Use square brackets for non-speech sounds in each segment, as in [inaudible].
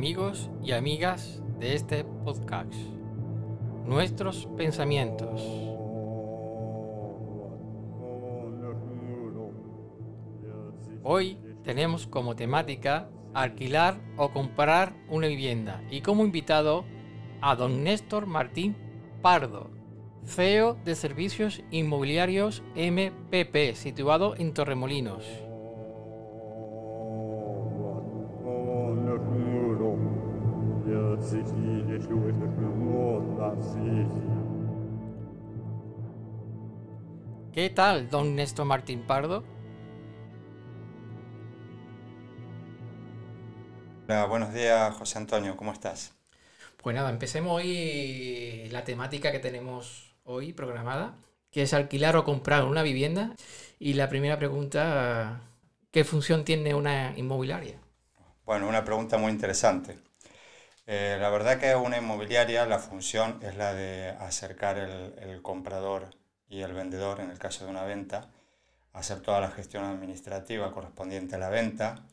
Amigos y amigas de este podcast. Nuestros pensamientos. Hoy tenemos como temática alquilar o comprar una vivienda y como invitado a don Néstor Martín Pardo, CEO de Servicios Inmobiliarios MPP, situado en Torremolinos. ¿Qué tal, don Néstor Martín Pardo? Hola, buenos días, José Antonio, ¿cómo estás? Pues nada, empecemos hoy la temática que tenemos hoy programada, que es alquilar o comprar una vivienda. Y la primera pregunta, ¿qué función tiene una inmobiliaria? Bueno, una pregunta muy interesante. Eh, la verdad que una inmobiliaria, la función es la de acercar el, comprador y el vendedor, en el caso de una venta, hacer toda la gestión administrativa correspondiente a la venta,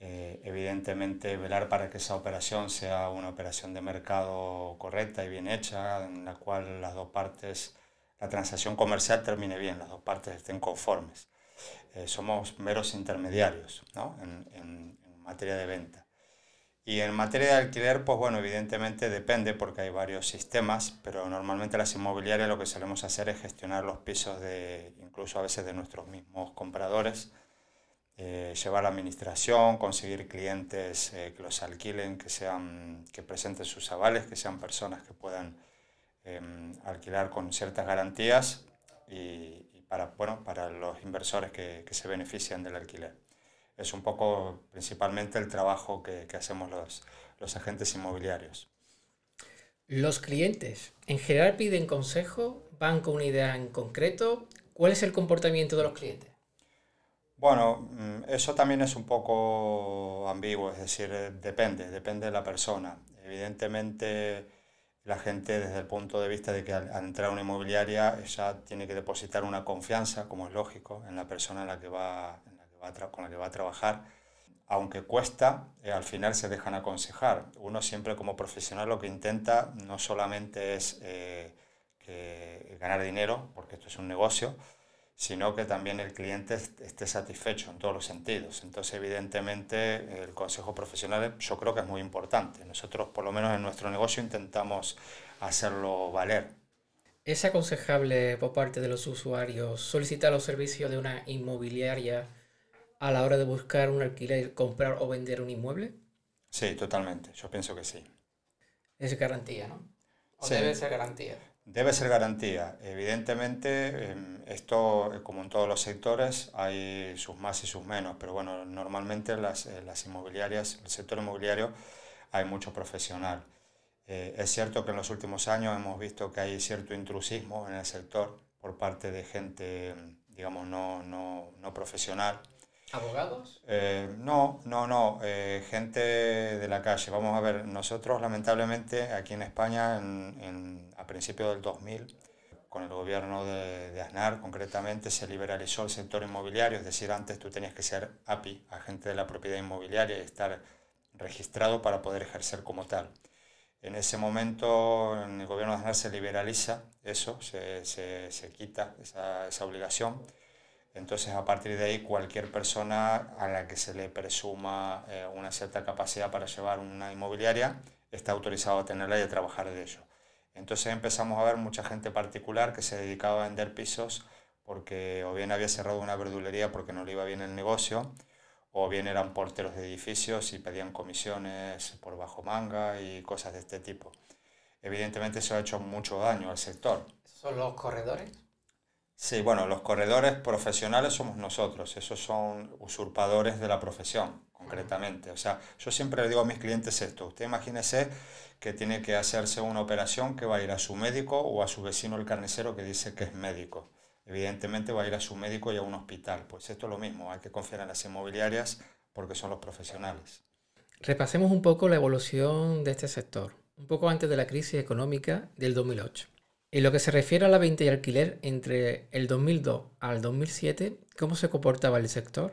eh, evidentemente velar para que esa operación sea una operación de mercado correcta y bien hecha, en la cual las dos partes, la transacción comercial termine bien, las dos partes estén conformes. Eh, somos meros intermediarios ¿no? en materia de venta. Y en materia de alquiler, pues bueno, evidentemente depende porque hay varios sistemas, pero normalmente las inmobiliarias lo que solemos hacer es gestionar los pisos de, incluso a veces de nuestros mismos compradores, eh, llevar la administración, conseguir clientes eh, que los alquilen, que, sean, que presenten sus avales, que sean personas que puedan eh, alquilar con ciertas garantías y, y, para, bueno, para los inversores que, que se benefician del alquiler es un poco principalmente el trabajo que, que hacemos los, los, agentes inmobiliarios. Los clientes en general piden consejo, van con una idea en concreto. ¿Cuál es el comportamiento de los clientes? Bueno, mm, eso también es un poco ambiguo, es decir, eh, depende, depende de la persona. Evidentemente, la gente desde el punto de vista de que al, entrar a una inmobiliaria ella tiene que depositar una confianza, como es lógico, en la persona en la que va, con la que va a trabajar, aunque cuesta, eh, al final se dejan aconsejar. Uno siempre como profesional lo que intenta no solamente es eh, que ganar dinero, porque esto es un negocio, sino que también el cliente esté satisfecho en todos los sentidos. Entonces, evidentemente, el consejo profesional yo creo que es muy importante. Nosotros, por lo menos en nuestro negocio, intentamos hacerlo valer. ¿Es aconsejable por parte de los usuarios solicitar los servicios de una inmobiliaria a la hora de buscar un alquiler, comprar o vender un inmueble? Sí, totalmente. Yo pienso que sí. Es garantía, ¿no? ¿O sí. debe ser garantía? Debe ser garantía. Evidentemente, esto, como en todos los sectores, hay sus más y sus menos, pero bueno, normalmente las, eh, las inmobiliarias, el sector inmobiliario, hay mucho profesional. Eh, es cierto que en los últimos años hemos visto que hay cierto intrusismo en el sector por parte de gente, digamos, no, no, no profesional, ¿Abogados? Eh, no, no, no, eh, gente de la calle. Vamos a ver, nosotros lamentablemente aquí en España, en, en, a principios del 2000, con el gobierno de, de, Aznar concretamente, se liberalizó el sector inmobiliario, es decir, antes tú tenías que ser API, agente de la propiedad inmobiliaria, y estar registrado para poder ejercer como tal. En ese momento, en el gobierno de Aznar se liberaliza eso, se, se, se quita esa, esa obligación entonces, a partir de ahí, cualquier persona a la que se le presuma eh, una cierta capacidad para llevar una inmobiliaria está autorizado a tenerla y a trabajar de ello. Entonces empezamos a ver mucha gente particular que se dedicaba a vender pisos porque o bien había cerrado una verdulería porque no le iba bien el negocio, o bien eran porteros de edificios y pedían comisiones por bajo manga y cosas de este tipo. Evidentemente eso ha hecho mucho daño al sector. ¿Son los corredores? Sí, bueno, los corredores profesionales somos nosotros, esos son usurpadores de la profesión, concretamente. O sea, yo siempre le digo a mis clientes esto, usted imagínese que tiene que hacerse una operación que va a ir a su médico o a su vecino el carnicero que dice que es médico. Evidentemente va a ir a su médico y a un hospital. Pues esto es lo mismo, hay que confiar en las inmobiliarias porque son los profesionales. Repasemos un poco la evolución de este sector, un poco antes de la crisis económica del 2008. En lo que se refiere a la venta y alquiler, entre el 2002 al 2007, ¿cómo se comportaba el sector?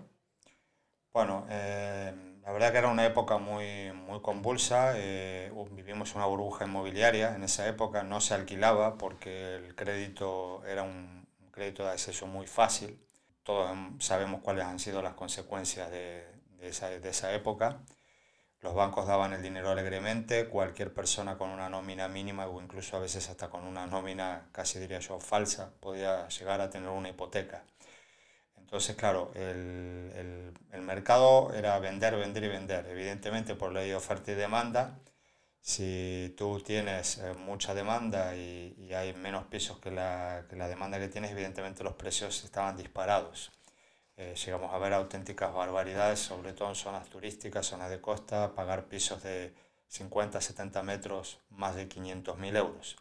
Bueno, eh, la verdad que era una época muy, muy convulsa, eh, vivimos una burbuja inmobiliaria en esa época, no se alquilaba porque el crédito era un, crédito de acceso muy fácil, todos sabemos cuáles han sido las consecuencias de, esa, de esa época. Los bancos daban el dinero alegremente, cualquier persona con una nómina mínima o incluso a veces hasta con una nómina casi diría yo falsa podía llegar a tener una hipoteca. Entonces, claro, el, el, mercado era vender, vender y vender. Evidentemente, por ley de oferta y demanda, si tú tienes eh, mucha demanda y, y, hay menos pisos que la, que la demanda que tienes, evidentemente los precios estaban disparados. Eh, llegamos a ver auténticas barbaridades, sobre todo en zonas turísticas, zonas de costa, pagar pisos de 50, 70 metros, más de 500.000 euros.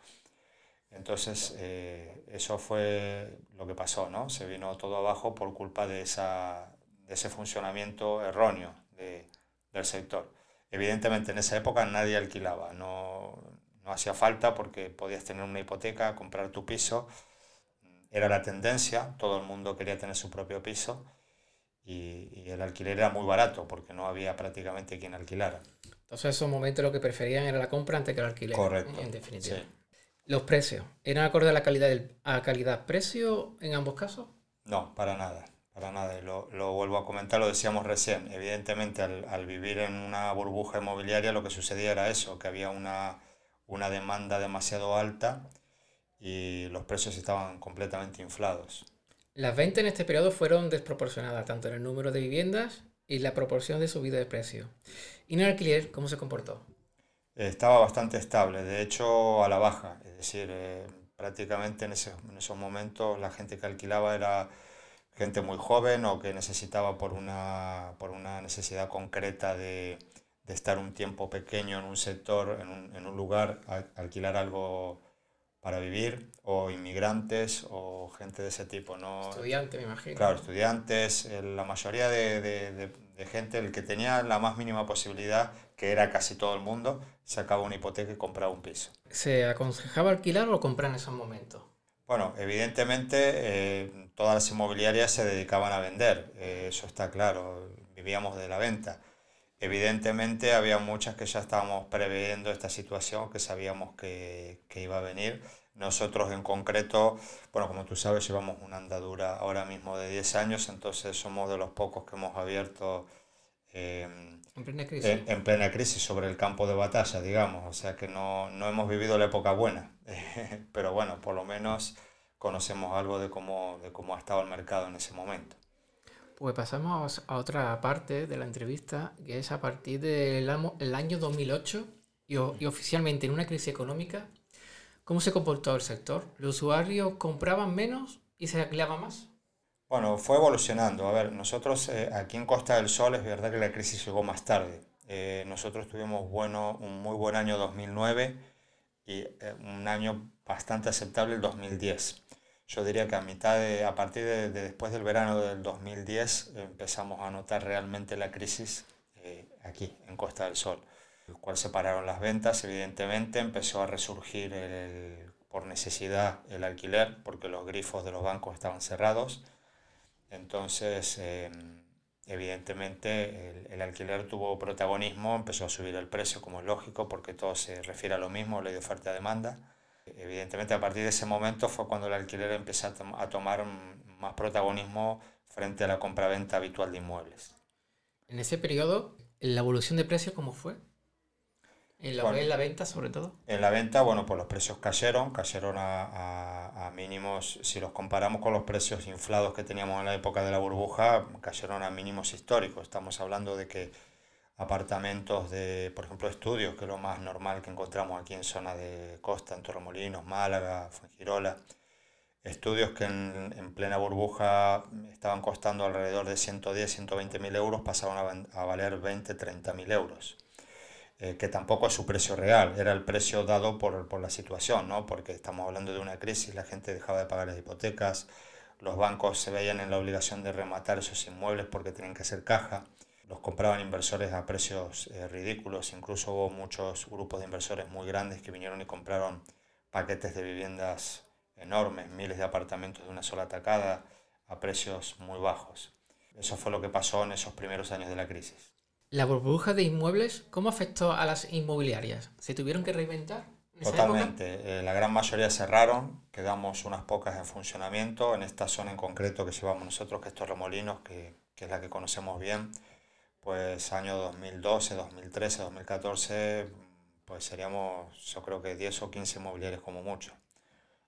Entonces, eh, eso fue lo que pasó, ¿no? Se vino todo abajo por culpa de, esa, de ese funcionamiento erróneo de, del sector. Evidentemente, en esa época nadie alquilaba, no, no hacía falta porque podías tener una hipoteca, comprar tu piso, era la tendencia, todo el mundo quería tener su propio piso y, y el alquiler era muy barato porque no había prácticamente quien alquilara. Entonces, en esos momentos lo que preferían era la compra antes que el alquiler. Correcto. En definitiva. Sí. Los precios, ¿eran acorde a la calidad del, a calidad-precio en ambos casos? No, para nada, para nada. Lo, lo, vuelvo a comentar, lo decíamos recién. Evidentemente, al, al, vivir en una burbuja inmobiliaria, lo que sucedía era eso, que había una, una demanda demasiado alta y los precios estaban completamente inflados. Las ventas en este periodo fueron desproporcionadas, tanto en el número de viviendas y la proporción de subida de precio. ¿Y en el alquiler cómo se comportó? estaba bastante estable, de hecho a la baja, es decir, eh, prácticamente en, ese, en, esos momentos la gente que alquilaba era gente muy joven o que necesitaba por una, por una necesidad concreta de, de estar un tiempo pequeño en un sector, en un, en un lugar, a, alquilar algo para vivir, o inmigrantes, o gente de ese tipo. ¿no? Estudiantes, me imagino. Claro, estudiantes, la mayoría de, de, de, de, gente, el que tenía la más mínima posibilidad, que era casi todo el mundo, sacaba una hipoteca y compraba un piso. ¿Se aconsejaba alquilar o comprar en esos momentos? Bueno, evidentemente eh, todas las inmobiliarias se dedicaban a vender, eh, eso está claro, vivíamos de la venta. Evidentemente había muchas que ya estábamos previendo esta situación, que sabíamos que, que iba a venir. Nosotros en concreto, bueno, como tú sabes, llevamos una andadura ahora mismo de 10 años, entonces somos de los pocos que hemos abierto eh, en, plena crisis. En, en, plena crisis sobre el campo de batalla, digamos. O sea que no, no hemos vivido la época buena, [laughs] pero bueno, por lo menos conocemos algo de cómo, de cómo ha estado el mercado en ese momento. Pues pasamos a otra parte de la entrevista, que es a partir del el año 2008 y, y oficialmente en una crisis económica, ¿cómo se comportó el sector? ¿Los usuarios compraban menos y se alquilaban más? Bueno, fue evolucionando. A ver, nosotros eh, aquí en Costa del Sol es verdad que la crisis llegó más tarde. Eh, nosotros tuvimos bueno, un muy buen año 2009 y eh, un año bastante aceptable el 2010. Yo diría que a mitad de, a partir de, de después del verano del 2010 empezamos a notar realmente la crisis eh, aquí en Costa del Sol, el cual se pararon las ventas, evidentemente empezó a resurgir el, por necesidad el alquiler porque los grifos de los bancos estaban cerrados entonces, eh, evidentemente, el, el, alquiler tuvo protagonismo, empezó a subir el precio, como es lógico, porque todo se refiere a lo mismo, ley de oferta-demanda. Evidentemente, a partir de ese momento fue cuando el alquiler empezó a, tom a tomar más protagonismo frente a la compraventa habitual de inmuebles. En ese periodo, ¿la evolución de precios cómo fue? ¿En la, bueno, ¿En la venta sobre todo? En la venta, bueno, pues los precios cayeron, cayeron a, a, a, mínimos, si los comparamos con los precios inflados que teníamos en la época de la burbuja, cayeron a mínimos históricos. Estamos hablando de que apartamentos de, por ejemplo, estudios, que es lo más normal que encontramos aquí en zona de costa, en Torremolinos, Málaga, Fuengirola, estudios que en, en plena burbuja estaban costando alrededor de 110, 120 mil euros, pasaron a, a valer 20, 30 mil euros. Eh, que tampoco es su precio real, era el precio dado por, por, la situación, ¿no? porque estamos hablando de una crisis, la gente dejaba de pagar las hipotecas, los bancos se veían en la obligación de rematar esos inmuebles porque tenían que hacer caja, los compraban inversores a precios eh, ridículos, incluso hubo muchos grupos de inversores muy grandes que vinieron y compraron paquetes de viviendas enormes, miles de apartamentos de una sola atacada a precios muy bajos. Eso fue lo que pasó en esos primeros años de la crisis. ¿La burbuja de inmuebles cómo afectó a las inmobiliarias? ¿Se tuvieron que reinventar? Totalmente. Eh, la gran mayoría cerraron, quedamos unas pocas en funcionamiento. En esta zona en concreto que llevamos nosotros, que es Torremolinos, que, que es la que conocemos bien, pues año 2012, 2013, 2014, pues seríamos yo creo que 10 o 15 inmobiliarias como mucho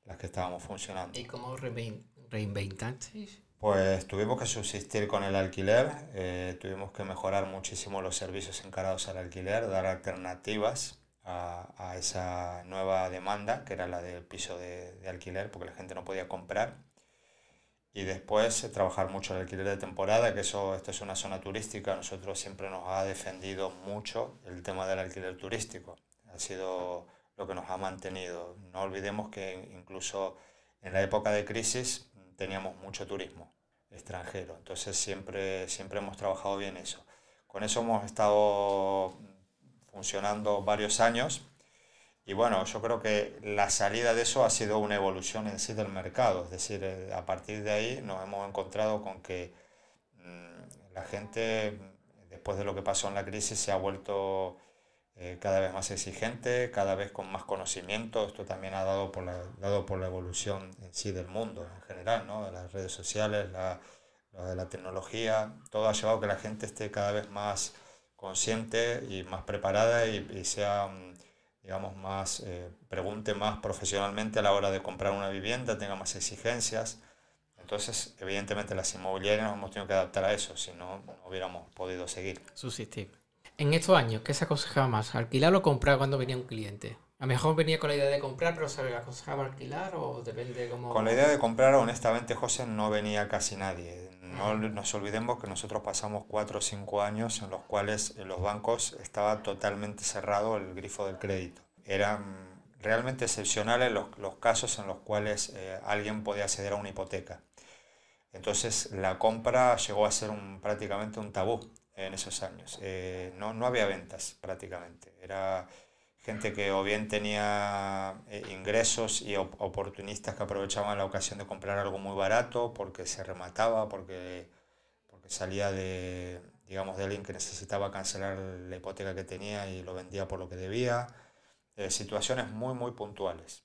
las que estábamos funcionando. ¿Y cómo reinventasteis? Pues tuvimos que subsistir con el alquiler, eh, tuvimos que mejorar muchísimo los servicios encarados al alquiler, dar alternativas a, a esa nueva demanda, que era la del piso de, de, alquiler, porque la gente no podía comprar. Y después eh, trabajar mucho el alquiler de temporada, que eso, esto es una zona turística, nosotros siempre nos ha defendido mucho el tema del alquiler turístico. Ha sido lo que nos ha mantenido. No olvidemos que incluso en la época de crisis teníamos mucho turismo extranjero, entonces siempre, siempre hemos trabajado bien eso. Con eso hemos estado funcionando varios años y bueno, yo creo que la salida de eso ha sido una evolución en sí del mercado, es decir, eh, a partir de ahí nos hemos encontrado con que mm, la gente, después de lo que pasó en la crisis, se ha vuelto eh, cada vez más exigente, cada vez con más conocimiento. Esto también ha dado por la, dado por la evolución en sí del mundo en general, ¿no? de las redes sociales, la, de la tecnología. Todo ha llevado a que la gente esté cada vez más consciente y más preparada y, sea, digamos, más, eh, pregunte más profesionalmente a la hora de comprar una vivienda, tenga más exigencias. Entonces, evidentemente, las inmobiliarias nos hemos tenido que adaptar a eso, si no, no hubiéramos podido seguir. Subsistir. En estos años, ¿qué se aconsejaba más? ¿Alquilar o comprar cuando venía un cliente? A lo mejor venía con la idea de comprar, pero ¿se aconsejaba alquilar o depende cómo...? Con la idea de comprar, honestamente, José, no venía casi nadie. No nos olvidemos que nosotros pasamos cuatro o cinco años en los cuales en los bancos estaba totalmente cerrado el grifo del crédito. Eran realmente excepcionales los, los casos en los cuales eh, alguien podía acceder a una hipoteca. Entonces la compra llegó a ser un, prácticamente un tabú en esos años. Eh, no, no había ventas prácticamente. Era gente que o bien tenía eh, ingresos y oportunistas que aprovechaban la ocasión de comprar algo muy barato porque se remataba, porque, porque salía de, digamos, de alguien que necesitaba cancelar la hipoteca que tenía y lo vendía por lo que debía. Eh, situaciones muy, muy puntuales.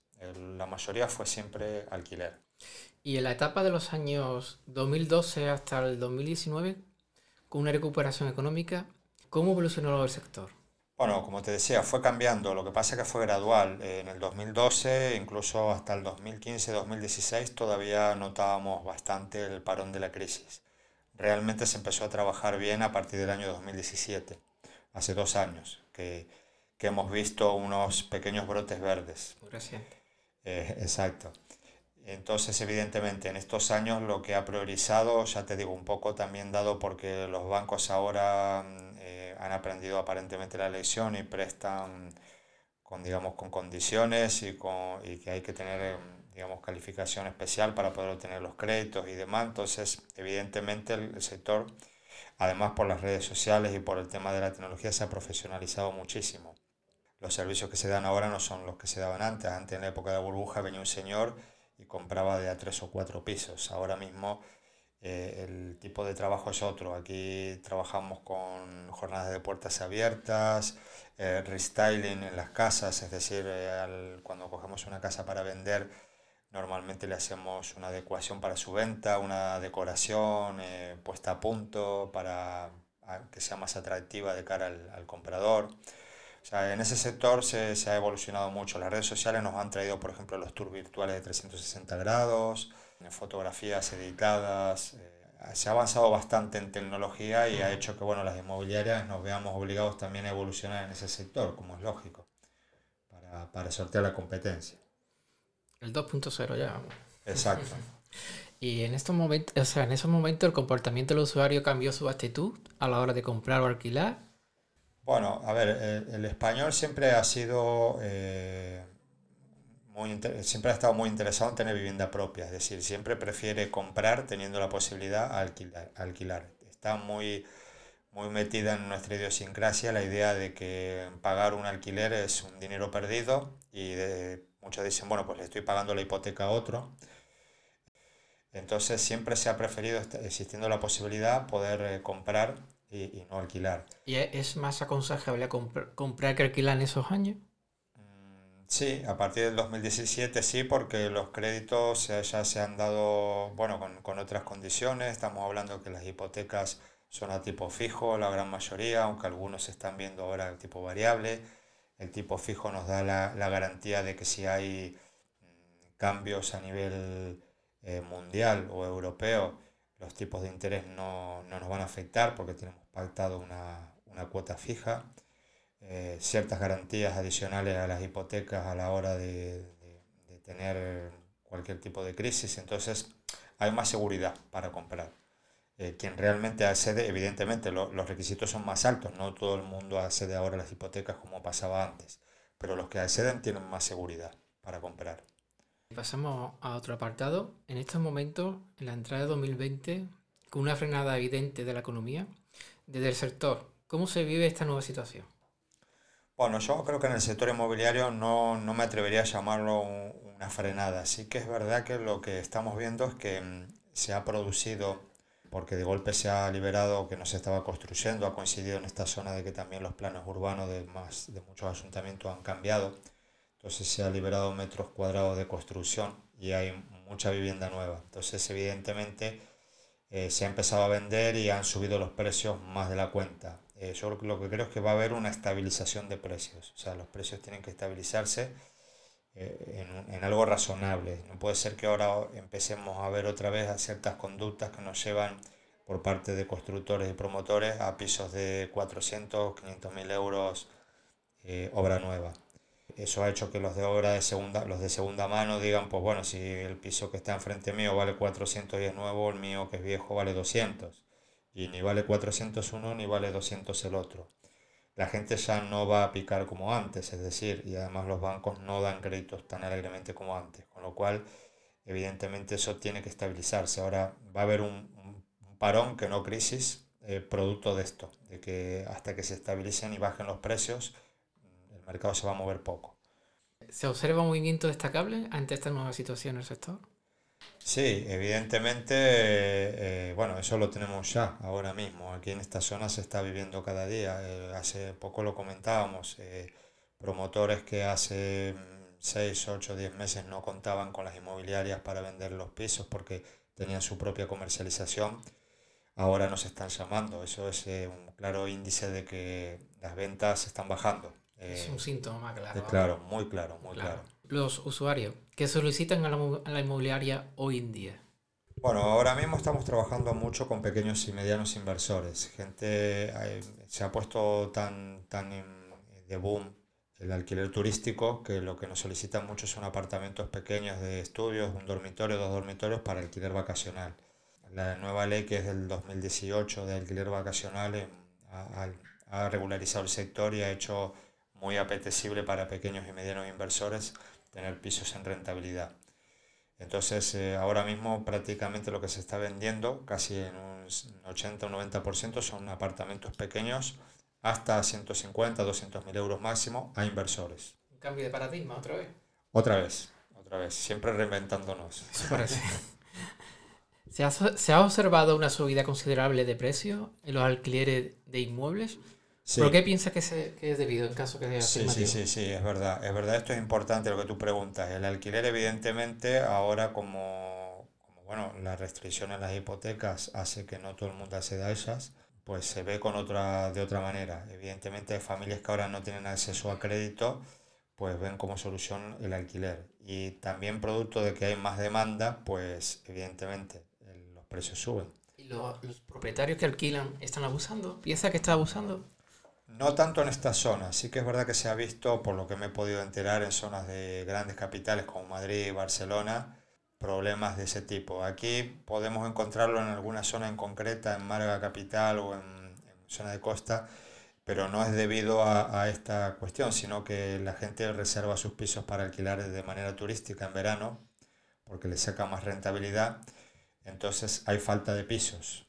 la mayoría fue siempre alquiler. Y en la etapa de los años 2012 hasta el 2019, con una recuperación económica, ¿cómo evolucionó el sector? Bueno, como te decía, fue cambiando, lo que pasa es que fue gradual. En el 2012, incluso hasta el 2015-2016, todavía notábamos bastante el parón de la crisis. Realmente se empezó a trabajar bien a partir del año 2017, hace dos años, que, que hemos visto unos pequeños brotes verdes. Muy reciente. Eh, exacto. Entonces, evidentemente, en estos años lo que ha priorizado, ya te digo un poco, también dado porque los bancos ahora mm, eh, han aprendido aparentemente la lección y prestan con, digamos, con condiciones y, con, y que hay que tener, mm, digamos, calificación especial para poder obtener los créditos y demás. Entonces, evidentemente, el sector, además por las redes sociales y por el tema de la tecnología, se ha profesionalizado muchísimo. Los servicios que se dan ahora no son los que se daban antes. Antes, en la época de la burbuja, venía un señor y compraba de a tres o cuatro pisos. Ahora mismo eh, el tipo de trabajo es otro. Aquí trabajamos con jornadas de puertas abiertas, eh, restyling en las casas, es decir, eh, cuando cogemos una casa para vender, normalmente le hacemos una adecuación para su venta, una decoración puesta a punto para que sea más atractiva de cara al comprador en ese sector se, se, ha evolucionado mucho. Las redes sociales nos han traído, por ejemplo, los tours virtuales de 360 grados, fotografías editadas. Eh, se ha avanzado bastante en tecnología y ha hecho que bueno, las inmobiliarias nos veamos obligados también a evolucionar en ese sector, como es lógico, para, para sortear la competencia. El 2.0 ya. Exacto. [laughs] y en estos momentos, o sea, en esos momentos el comportamiento del usuario cambió su actitud a la hora de comprar o alquilar bueno, a ver, el, español siempre ha sido eh, muy siempre ha estado muy interesado en tener vivienda propia, es decir, siempre prefiere comprar teniendo la posibilidad de alquilar, alquilar. Está muy, muy metida en nuestra idiosincrasia la idea de que pagar un alquiler es un dinero perdido y muchos dicen, bueno, pues le estoy pagando la hipoteca a otro. Entonces siempre se ha preferido, existiendo la posibilidad, poder eh, comprar y, no alquilar. ¿Y es más aconsejable comprar que alquilar en esos años? Mm, sí, a partir del 2017 sí, porque los créditos ya se han dado, bueno, con, con otras condiciones. Estamos hablando que las hipotecas son a tipo fijo, la gran mayoría, aunque algunos están viendo ahora el tipo variable. El tipo fijo nos da la, la garantía de que si hay mm, cambios a nivel eh, mundial o europeo, los tipos de interés no, no, nos van a afectar porque tenemos pactado una, una cuota fija, eh, ciertas garantías adicionales a las hipotecas a la hora de, tener cualquier tipo de crisis, entonces hay más seguridad para comprar. Eh, quien realmente accede, evidentemente los requisitos son más altos, no todo el mundo accede ahora a las hipotecas como pasaba antes, pero los que acceden tienen más seguridad para comprar. Pasamos a otro apartado. En estos momentos, en la entrada de 2020, con una frenada evidente de la economía, desde el sector, ¿cómo se vive esta nueva situación? Bueno, yo creo que en el sector inmobiliario no, no me atrevería a llamarlo una frenada. Sí que es verdad que lo que estamos viendo es que mm, se ha producido, porque de golpe se ha liberado que no se estaba construyendo, ha coincidido en esta zona de que también los planes urbanos de, más, de muchos ayuntamientos han cambiado entonces se ha liberado metros cuadrados de construcción y hay mucha vivienda nueva. Entonces evidentemente eh, se ha empezado a vender y han subido los precios más de la cuenta. Eh, yo lo que creo es que va a haber una estabilización de precios. O sea, los precios tienen que estabilizarse eh, en, en, algo razonable. No puede ser que ahora empecemos a ver otra vez ciertas conductas que nos llevan por parte de constructores y promotores a pisos de 400, 500 mil euros obra nueva eso ha hecho que los de obra de segunda, los de segunda mano digan, pues bueno, si el piso que está enfrente mío vale 400 y es nuevo, el mío que es viejo vale 200. Y ni vale 400 uno ni vale 200 el otro. La gente ya no va a picar como antes, es decir, y además los bancos no dan créditos tan alegremente como antes, con lo cual evidentemente eso tiene que estabilizarse. Ahora va a haber un, parón, que no crisis, eh, producto de esto, de que hasta que se estabilicen y bajen los precios, mercado se va a mover poco. ¿Se observa un movimiento destacable ante esta nueva situación en el sector? Sí, evidentemente, eh, bueno, eso lo tenemos ya ahora mismo. Aquí en esta zona se está viviendo cada día. Eh, hace poco lo comentábamos, eh, promotores que hace 6, 8, 10 meses no contaban con las inmobiliarias para vender los pisos porque tenían su propia comercialización, ahora nos están llamando. Eso es un claro índice de que las ventas están bajando es un síntoma claro. Claro, muy claro, muy claro. Los usuarios que solicitan a la, inmobiliaria hoy en día. Bueno, ahora mismo estamos trabajando mucho con pequeños y medianos inversores. Gente se ha puesto tan, tan de boom el alquiler turístico que lo que nos solicitan mucho son apartamentos pequeños de estudios, un dormitorio, dos dormitorios para alquiler vacacional. La nueva ley que es del 2018 de alquiler vacacional eh, ha, ha regularizado el sector y ha hecho muy apetecible para pequeños y medianos inversores tener pisos en rentabilidad. Entonces, eh, ahora mismo prácticamente lo que se está vendiendo, casi en un 80 o 90%, son apartamentos pequeños hasta 150, 200 mil euros máximo a inversores. Un cambio de paradigma otra vez. Otra vez, otra vez, siempre reinventándonos. [laughs] ¿Se ha, ¿Se ha observado una subida considerable de precio en los alquileres de inmuebles? ¿Por qué piensas que, es debido en caso que sea sí, sí, sí, sí, es verdad. Es verdad, esto es importante lo que tú preguntas. El alquiler, evidentemente, ahora como, como bueno, la restricción en las hipotecas hace que no todo el mundo acceda a ellas, pues se ve con otra, de otra manera. Evidentemente, hay familias que ahora no tienen acceso a crédito, pues ven como solución el alquiler. Y también producto de que hay más demanda, pues evidentemente los precios suben. ¿Y los, los propietarios que alquilan están abusando? ¿Piensa que está abusando? No tanto en esta zona, sí que es verdad que se ha visto, por lo que me he podido enterar, en zonas de grandes capitales como Madrid y Barcelona, problemas de ese tipo. Aquí podemos encontrarlo en alguna zona en concreta, en Málaga capital o en, zona de costa, pero no es debido a, a, esta cuestión, sino que la gente reserva sus pisos para alquilar de manera turística en verano, porque le saca más rentabilidad, entonces hay falta de pisos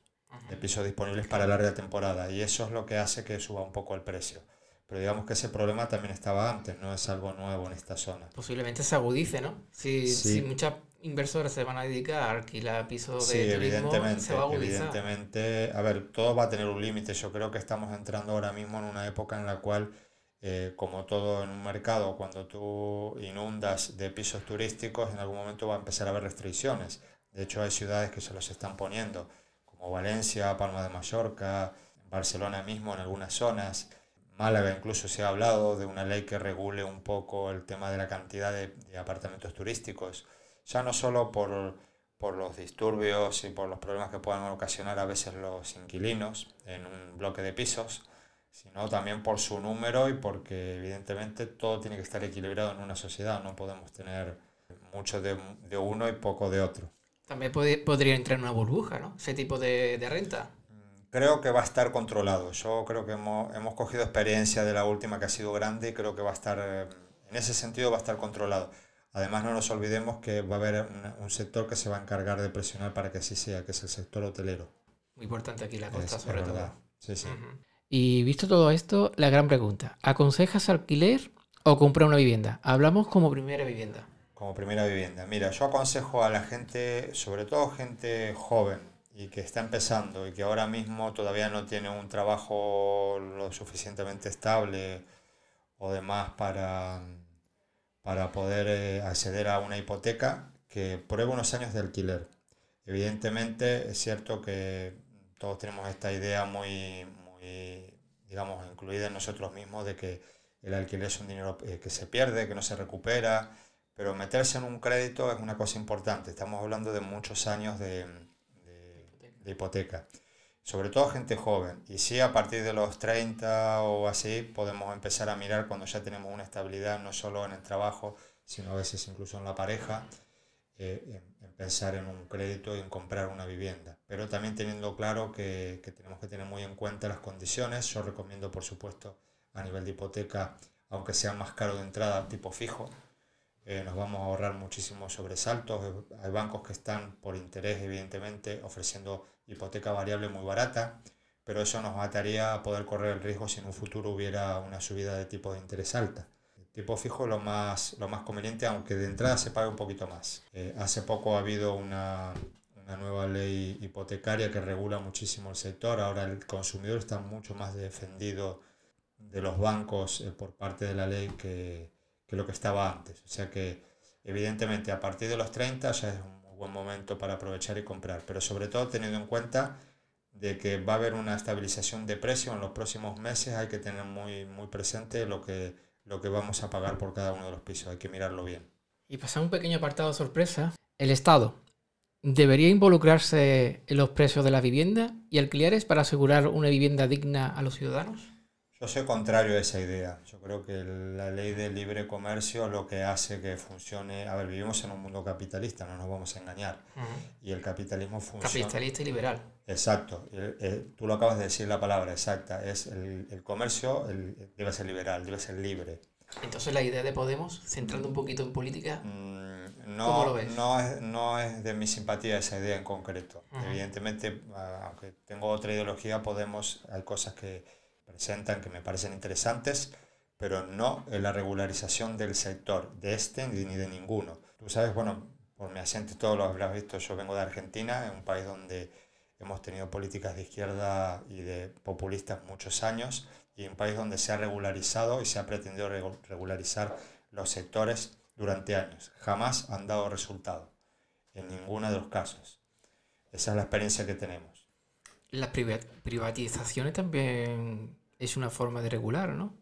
de pisos disponibles para larga temporada y eso es lo que hace que suba un poco el precio. Pero digamos que ese problema también estaba antes, no es algo nuevo en esta zona. Posiblemente se agudice, ¿no? Si, si muchas inversores se van a dedicar a alquilar pisos de Sí, turismo, evidentemente, se va a agudizar. evidentemente. A ver, todo va a tener un límite. Yo creo que estamos entrando ahora mismo en una época en la cual, eh, como todo en un mercado, cuando tú inundas de pisos turísticos, en algún momento va a empezar a haber restricciones. De hecho, hay ciudades que se los están poniendo, como Valencia, Palma de Mallorca, Barcelona mismo en algunas zonas. Málaga incluso se ha hablado de una ley que regule un poco el tema de la cantidad de, apartamentos turísticos, ya no solo por, por los disturbios y por los problemas que puedan ocasionar a veces los inquilinos en un bloque de pisos, sino también por su número y porque evidentemente todo tiene que estar equilibrado en una sociedad, no podemos tener mucho de, de uno y poco de otro. También puede- podría entrar en una burbuja, ¿no? Ese tipo de, de renta. Creo que va a estar controlado. Yo creo que hemos, hemos cogido experiencia de la última que ha sido grande y creo que va a estar, eh, en ese sentido va a estar controlado. Además, no nos olvidemos que va a haber un, un sector que se va a encargar de presionar para que así sea, que es el sector hotelero. Muy importante aquí la costa, es sobre todo. Sí, sí. Y visto todo esto, la gran pregunta, ¿aconsejas alquiler o comprar una vivienda? Hablamos como primera vivienda. Como primera vivienda. Mira, yo aconsejo a la gente, sobre todo gente joven y que está empezando y que ahora mismo todavía no tiene un trabajo lo suficientemente estable o demás para, para poder eh, acceder a una hipoteca, que pruebe unos años de alquiler. Evidentemente es cierto que todos tenemos esta idea muy, muy, digamos, incluida en nosotros mismos de que el alquiler es un dinero eh, que se pierde, que no se recupera, pero meterse en un crédito es una cosa importante. Estamos hablando de muchos años de, de- de hipoteca. Sobre todo gente joven. Y sí, a partir de los 30 o así, podemos empezar a mirar cuando ya tenemos una estabilidad, no solo en el trabajo, sino a veces incluso en la pareja, eh, en, en pensar en un crédito y en comprar una vivienda. Pero también teniendo claro que, que tenemos que tener muy en cuenta las condiciones. Yo recomiendo, por supuesto, a nivel de hipoteca, aunque sea más caro de entrada, tipo fijo, eh, nos vamos a ahorrar muchísimos sobresaltos. Hay bancos que están por interés, evidentemente, ofreciendo hipoteca variable muy barata, pero eso nos ataría a poder correr el riesgo si en un futuro hubiera una subida de tipo de interés alta. El tipo fijo es lo más, lo más conveniente, aunque de entrada se pague un poquito más. Eh, hace poco ha habido una, una nueva ley hipotecaria que regula muchísimo el sector. Ahora el consumidor está mucho más defendido de los bancos eh, por parte de la ley que, que lo que estaba antes. O sea que evidentemente a partir de los 30 ya es un buen momento para aprovechar y comprar, pero sobre todo teniendo en cuenta de que va a haber una estabilización de precio en los próximos meses, hay que tener muy, muy presente lo que, lo que vamos a pagar por cada uno de los pisos, hay que mirarlo bien. Y pasar un pequeño apartado sorpresa. El Estado debería involucrarse en los precios de la vivienda y alquileres para asegurar una vivienda digna a los ciudadanos. Yo soy contrario a esa idea. Yo creo que la ley de libre comercio lo que hace que funcione... A ver, vivimos en un mundo capitalista, no nos vamos a engañar. Y el capitalismo funciona... Capitalista y liberal. Exacto, el- el- tú lo acabas de decir la palabra exacta, es el, el comercio debe ser liberal, debe ser libre. Entonces la idea de Podemos, centrando un poquito en política, Mm, ¿Cómo No, lo ves? no, es, no es de mi simpatía esa idea en concreto. Ujú. Evidentemente, a- aunque tengo otra ideología, Podemos, hay cosas que presentan que me parecen interesantes, pero no en la regularización del sector, de este ni de ninguno. Tú sabes, bueno, por mi acento y todo lo habrás visto, yo vengo de Argentina, en un país donde hemos tenido políticas de izquierda y de populistas muchos años, y un país donde se ha regularizado y se ha pretendido regu- regularizar los sectores durante años. Jamás han dado resultado, en ninguno de los casos. Esa es la experiencia que tenemos. Las priva- privatizaciones también es una forma de regular, ¿no?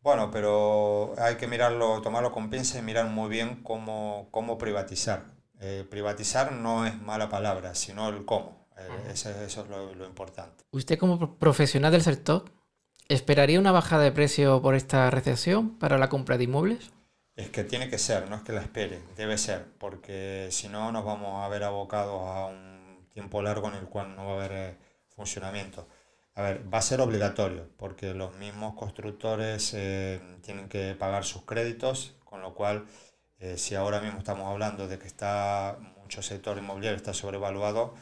Bueno, pero hay que mirarlo, tomarlo con pinza y mirar muy bien cómo, cómo privatizar. Eh, privatizar no es mala palabra, sino el cómo. Eh, eso, eso es lo, lo importante. Usted como pro- profesional del sector, ¿esperaría una bajada de precio por esta recesión para la compra de inmuebles? Es que tiene que ser, no es que la espere, debe ser, porque si no nos vamos a ver abocados a un tiempo largo en el cual no va a haber eh, funcionamiento. A ver, va a ser obligatorio, porque los mismos constructores eh, tienen que pagar sus créditos, con lo cual, eh, si ahora mismo estamos hablando de que está mucho sector inmobiliario está sobrevaluado,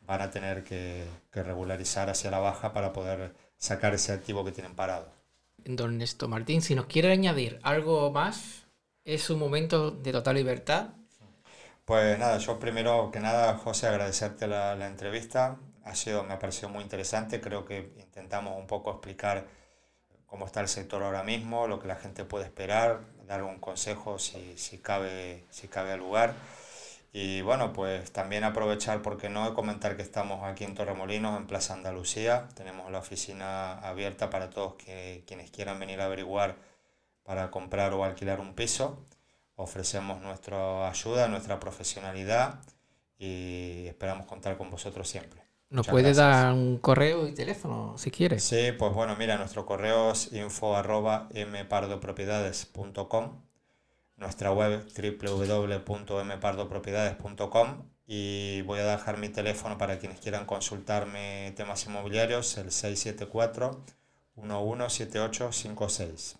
van a tener que, que regularizar hacia la baja para poder sacar ese activo que tienen parado. Don Néstor Martín, si nos quiere añadir algo más, es un momento de total libertad Pues nada, yo primero que nada, José, agradecerte la, la entrevista. Ha sido, me ha parecido muy interesante. Creo que intentamos un poco explicar cómo está el sector ahora mismo, lo que la gente puede esperar, dar un consejo si, si cabe, si cabe al lugar. Y bueno, pues también aprovechar, porque no, comentar que estamos aquí en Torremolinos, en Plaza Andalucía. Tenemos la oficina abierta para todos que, quienes quieran venir a averiguar para comprar o alquilar un piso. Ofrecemos nuestra ayuda, nuestra profesionalidad y esperamos contar con vosotros siempre. ¿Nos puede dar un correo y teléfono si quieres? Sí, pues bueno, mira, nuestro correo es info arroba mpardopropiedades.com nuestra web www.mpardopropiedades.com y voy a dejar mi teléfono para quienes quieran consultarme temas inmobiliarios, el 674 117856.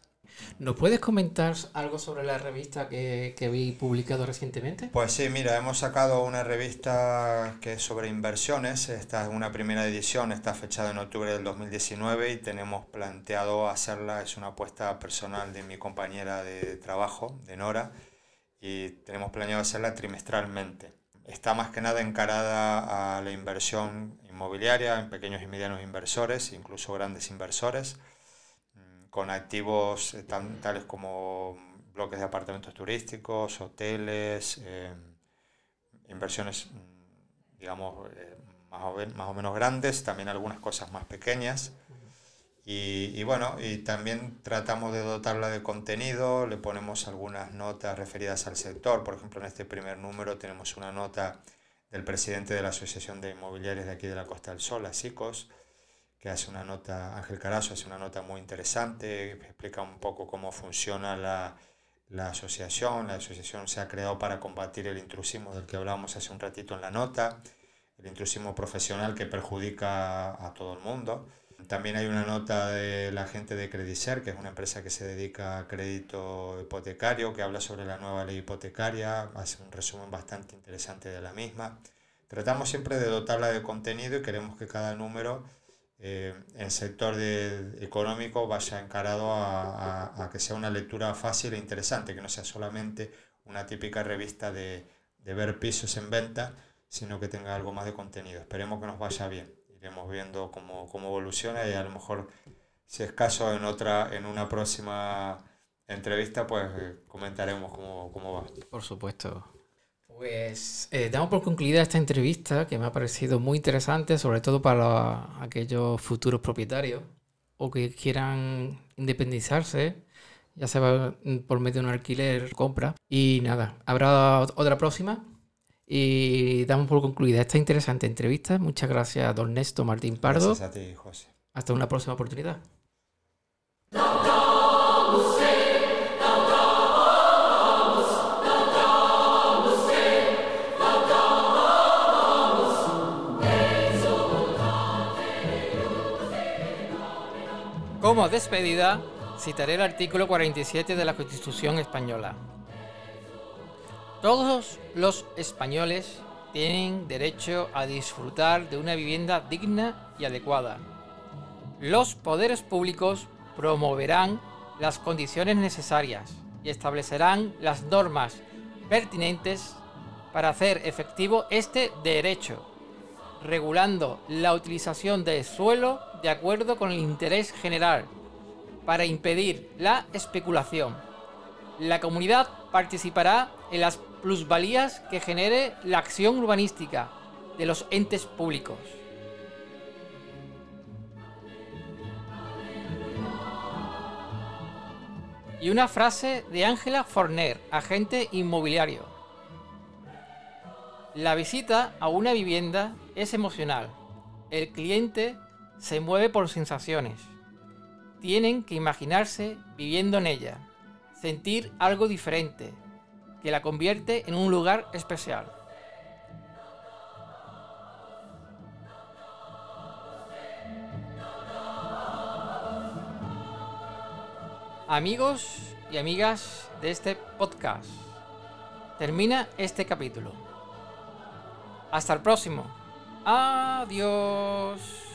¿Nos puedes comentar algo sobre la revista que, que vi publicado recientemente? Pues sí, mira, hemos sacado una revista que es sobre inversiones. Esta es una primera edición, está fechada en octubre del 2019 y tenemos planteado hacerla, es una apuesta personal de mi compañera de trabajo, de Nora, y tenemos planeado hacerla trimestralmente. Está más que nada encarada a la inversión inmobiliaria en pequeños y medianos inversores, incluso grandes inversores con activos eh, tales como bloques de apartamentos turísticos, hoteles, eh, inversiones, mm, digamos, eh, más, o más, o menos grandes, también algunas cosas más pequeñas. Y, bueno, y también tratamos de dotarla de contenido, le ponemos algunas notas referidas al sector. Por ejemplo, en este primer número tenemos una nota del presidente de la Asociación de Inmobiliarios de aquí de la Costa del Sol, ASICOS, que hace una nota, Ángel Carazo hace una nota muy interesante, explica un poco cómo funciona la, la asociación. La asociación se ha creado para combatir el intrusismo del que hablábamos hace un ratito en la nota, el intrusismo profesional que perjudica a todo el mundo. También hay una nota de la gente de Credicer, que es una empresa que se dedica a crédito hipotecario, que habla sobre la nueva ley hipotecaria, hace un resumen bastante interesante de la misma. Tratamos siempre de dotarla de contenido y queremos que cada número eh, el sector de, económico vaya encarado a, a, que sea una lectura fácil e interesante, que no sea solamente una típica revista de, de, ver pisos en venta, sino que tenga algo más de contenido. Esperemos que nos vaya bien. Iremos viendo cómo, cómo evoluciona y a lo mejor, si es caso, en, otra, en una próxima entrevista, pues eh, comentaremos cómo, cómo va. Por supuesto. Pues eh, damos por concluida esta entrevista que me ha parecido muy interesante, sobre todo para aquellos futuros propietarios o que quieran independizarse, ya sea por medio de un alquiler compra. Y nada, habrá otra próxima. Y damos por concluida esta interesante entrevista. Muchas gracias don Néstor Martín Pardo. Gracias a ti, José. Hasta una próxima oportunidad. Como despedida, citaré el artículo 47 de la Constitución española. Todos los españoles tienen derecho a disfrutar de una vivienda digna y adecuada. Los poderes públicos promoverán las condiciones necesarias y establecerán las normas pertinentes para hacer efectivo este derecho, regulando la utilización del suelo de acuerdo con el interés general para impedir la especulación. La comunidad participará en las plusvalías que genere la acción urbanística de los entes públicos. Y una frase de Ángela Forner, agente inmobiliario. La visita a una vivienda es emocional. El cliente se mueve por sensaciones. Tienen que imaginarse viviendo en ella, sentir algo diferente, que la convierte en un lugar especial. Amigos y amigas de este podcast, termina este capítulo. Hasta el próximo. Adiós.